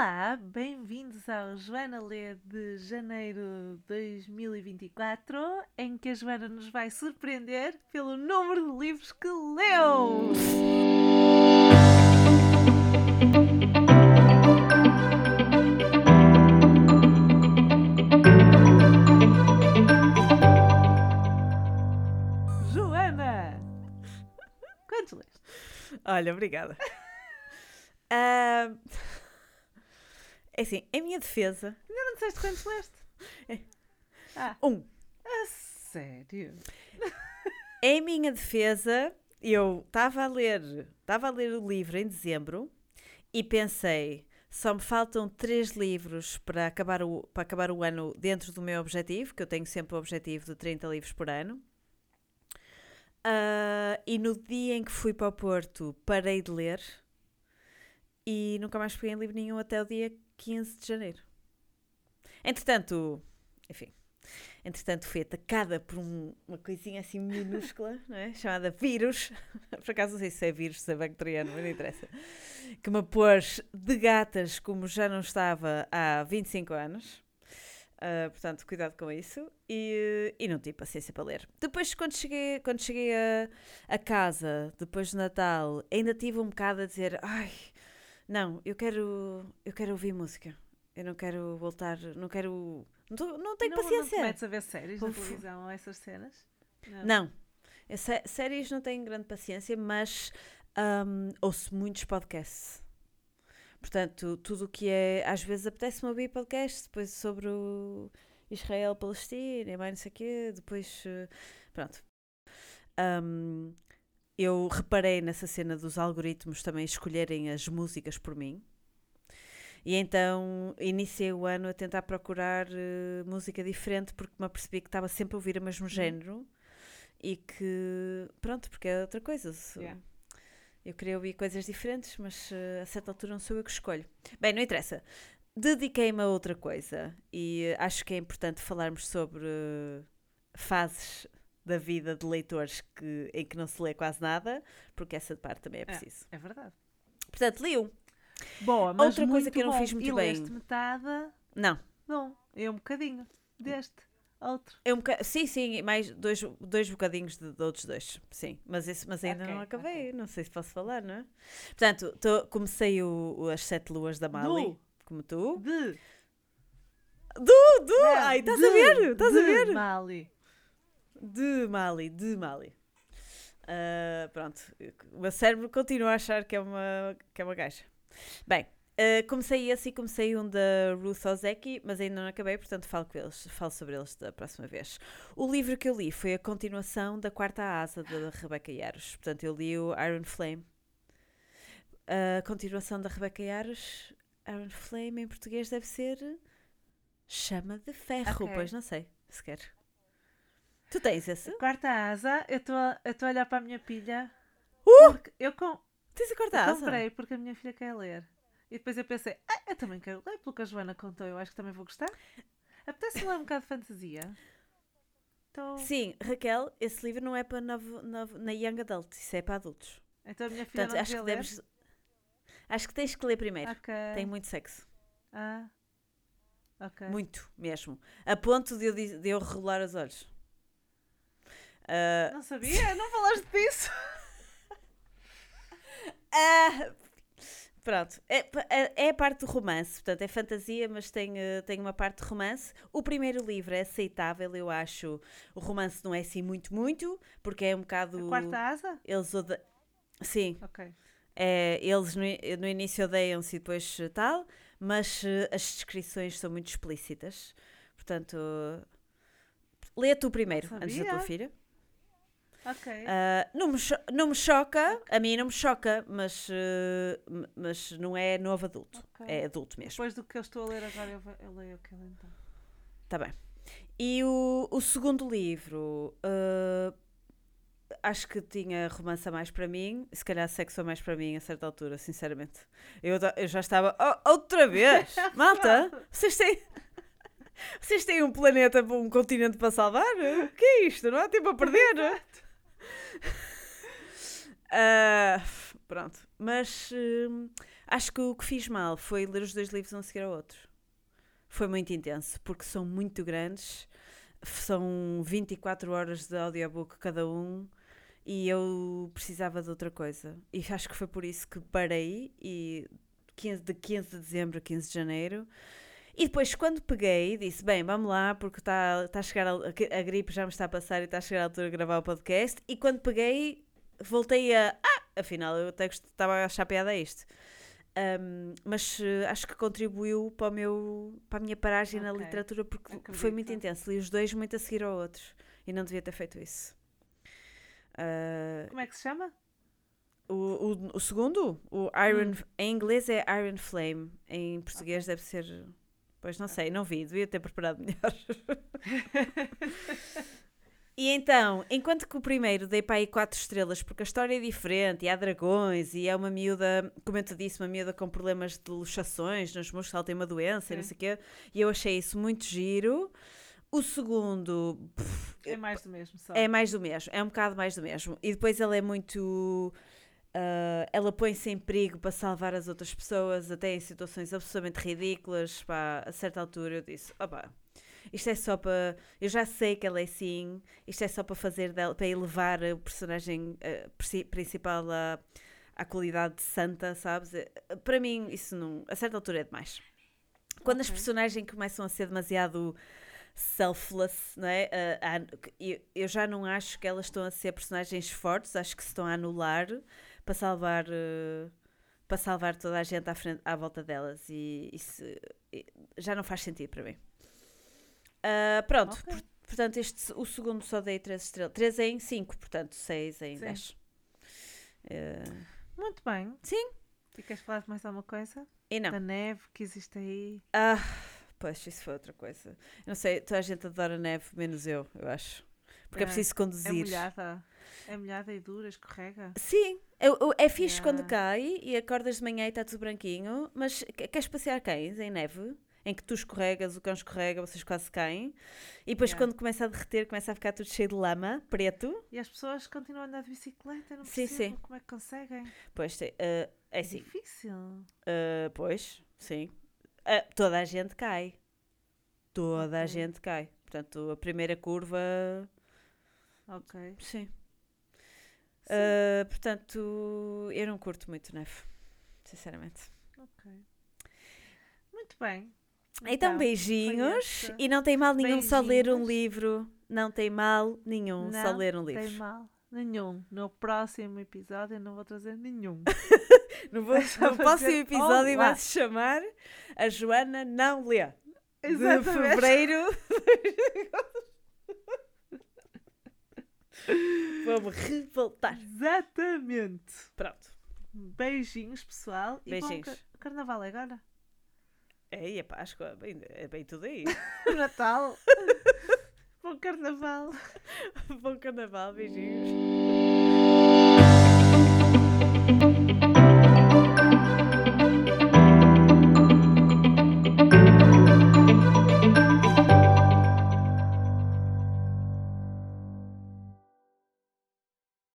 Olá, bem-vindos ao Joana Lê de janeiro de 2024, em que a Joana nos vai surpreender pelo número de livros que leu! Joana! Quantos leste? Olha, obrigada. Ah, é assim, em minha defesa, Ainda não disseste quantos leste? Ah, um. a sério? Em minha defesa, eu estava a ler, estava a ler o livro em dezembro e pensei, só me faltam três livros para acabar o, para acabar o ano dentro do meu objetivo, que eu tenho sempre o objetivo de 30 livros por ano. Ah, e no dia em que fui para o Porto, parei de ler e nunca mais peguei em livro nenhum até o dia 15 de janeiro. Entretanto, enfim, entretanto fui atacada por um- uma coisinha assim minúscula, não é? chamada vírus. Por acaso não sei se é vírus, se é bacteriano, mas não interessa. Que me pôs de gatas como já não estava há 25 anos. Ah, portanto, cuidado com isso. E, e não tive paciência para ler. Depois, quando cheguei, quando cheguei a, a casa, depois do Natal, ainda tive um bocado a dizer: Ai, não, eu quero, eu quero ouvir música. Eu não quero voltar, não quero. Não, tô- não tenho não, Não paciência. te metes a ver séries na Uf. televisão ou essas cenas? Não. Eu sé- séries não tenho grande paciência, mas hum, ouço muitos podcasts. Portanto, tudo o que é. Às vezes apetece-me ouvir podcasts depois sobre o Israel, Palestina e mais não sei o quê. Depois. eh, Pronto. Hum, eu reparei nessa cena dos algoritmos também escolherem as músicas por mim. E então iniciei o ano a tentar procurar eh, música diferente porque me apercebi que estava sempre a ouvir o mesmo género e que pronto, porque é outra coisa. Yeah. Eu queria ouvir coisas diferentes, mas eh, a certa altura não sou eu que escolho. Bem, não interessa. Dediquei-me a outra coisa e eh, acho que é importante falarmos sobre fases da vida de leitores que, em que não se lê quase nada, porque essa parte também é preciso. É verdade. Portanto, li um. Boa, mas Outra coisa que eu não bom. fiz muito e bem. leste metade, Não. não, é um bocadinho deste, outro. É um boca... Sim, sim, mais dois, dois bocadinhos de, de outros dois. Sim, mas, esse, mas ainda Ok, não acabei. ok. Não sei se posso falar, não é? Portanto, tô- comecei o, o As Sete Luas da Mali, Do. como tu. De. Du, du! Não, Ai, estás a ver? Estás a ver? Mali. De Mali, de Mali. Ah, pronto, o meu cérebro continua a achar que é uma, que é uma gaja. Bem, ah, comecei esse e comecei um da Ruth Ozeki, mas ainda não acabei, portanto falo, com eles, falo sobre eles da próxima vez. O livro que eu li foi a continuação da Quarta Asa da Rebecca Yaros. Portanto, eu li o Iron Flame. A continuação da Rebecca Yaros, Iron Flame em português deve ser Chama de Ferro, Ok. pois não sei, sequer. Tu tens esse? Quarta asa, eu estou a olhar para a minha pilha. Uh! Eu, com, Tens a quarta eu asa? comprei porque a minha filha quer ler. E depois eu pensei, ah, eu também quero ler, pelo que a Joana contou, eu acho que também vou gostar. Apetece-me ler um bocado de fantasia. Então, Sim, Raquel, esse livro não é para novo, novo- na Young Adult, isso é para adultos. então a minha filha Portanto, não acho que ler. deves. Acho que tens que ler primeiro. Ok. Tem muito sexo. Ah. Ok. Muito mesmo. A ponto de eu, de eu regular os olhos. Ah, Não sabia? Não falaste disso? ah, pronto. É, é, é a parte do romance. Portanto, é fantasia, mas tem, eh, tem uma parte de romance. O primeiro livro é aceitável, eu acho. O romance não é assim muito, muito, porque é um bocado. A quarta asa? Eles ode... Sim, Ok. É, eles no, no início odeiam-se e depois tal, mas as descrições são muito explícitas. Portanto, lê tu primeiro, antes da tua filha. Ah, não, me não me choca, a mim não me choca, mas, m- mas não é novo adulto. Ok. É adulto mesmo. Depois do que eu estou a ler agora, eu, eu leio aquele então. Tá bem. E o, o segundo livro, ah, acho que tinha romance a mais para mim, se calhar sexo a mais para mim a certa altura, sinceramente. Eu, eu já estava. "Oh, outra vez! Malta! Vocês têm. Vocês têm um planeta, um continente para salvar? O que é isto? Não há tempo a perder? Ah, pronto. Mas hum, Acho que o que fiz mal foi ler os dois livros um a seguir ao outro. Foi muito intenso, porque são muito grandes, são 24 horas de audiobook cada um e eu precisava de outra coisa. E acho que foi por isso que parei e 15, de 15 de dezembro a 15 de janeiro. E depois, quando peguei, disse: Bem, vamos lá, porque está tá a chegar a, a gripe já me está a passar e está a chegar a altura de gravar o podcast. E quando peguei, voltei a. Ah, afinal, eu até estava a achar piada a isto. Um, mas uh, acho que contribuiu para, o meu, para a minha paragem okay. na literatura porque Acredito. foi muito intenso. Li os dois muito a seguir ao outro e não devia ter feito isso. Uh, Como é que se chama? O, o, o segundo, o Iron, hum. em inglês é Iron Flame, em português okay. deve ser. Pois não sei, não vi, devia ter preparado melhor. E então, enquanto que o primeiro dei para aí 4 estrelas, porque a história é diferente, e há dragões, e é uma miúda, como eu te disse, uma miúda com problemas de luxações nos músculos, ela tem uma doença, e não sei o quê, e eu achei isso muito giro. O segundo. Pff, é mais do mesmo, só. É mais do mesmo, é um bocado mais do mesmo. E depois ela é muito. Uh, ela põe-se em perigo para salvar as outras pessoas, até em situações absolutamente ridículas. Pá, a certa altura eu disse: opá, isto é só para. Eu já sei que ela é assim, isto é só para fazer dela, para elevar o personagem uh, principal à, à qualidade de santa, sabes? Eh, para mim, isso não. A certa altura é demais. Quando okay. as personagens começam a ser demasiado selfless, não é? Uh, eu, já não acho que elas estão a ser personagens fortes, acho que se estão a anular para salvar. Uh, para salvar toda a gente à, frente, à volta delas e isso já não faz sentido para mim. Uh, pronto, okay. por, portanto, este, o segundo só dei 3 estrelas. 3 em 5, portanto, 6 em 10. Uh, ah, Muito bem. Sim. E queres falar de mais alguma coisa? E não. Da neve que existe aí? Ah, pois, isso foi outra coisa. Eu não sei, toda a gente adora neve, menos eu, eu acho. Porque é, é preciso conduzir. É molhada. É molhada e dura, escorrega. Sim, é, é fixe yeah. quando cai e acordas de manhã e está tudo branquinho, mas queres passear cães em neve? em que tu escorregas, o cão escorrega, vocês quase caem. E depois, yeah. quando começa a derreter, começa a ficar tudo cheio de lama, preto. E as pessoas continuam a andar de bicicleta, não sim, sim. como é que conseguem. Pois, uh, é assim. difícil. Uh, pois, sim. Uh, toda a gente cai. Toda okay. a gente cai. Portanto, a primeira curva. Ok. Sim. sim. Uh, portanto, eu não curto muito neve, sinceramente. Ok. Muito bem. Então, então beijinhos. E não tem mal nenhum beijinhos. só ler um livro. Não tem mal nenhum não só ler um livro. Não tem mal nenhum. No próximo episódio eu não vou trazer nenhum. no, vou, no próximo episódio vai-se chamar A Joana Não Lê. Exatamente. De fevereiro. Vamos revoltar. Exatamente. Pronto. Beijinhos, pessoal. Beijinhos. E bom carnaval agora. É, é Páscoa, bem, é bem tudo aí. Natal. Bom carnaval. Bom carnaval, beijinhos.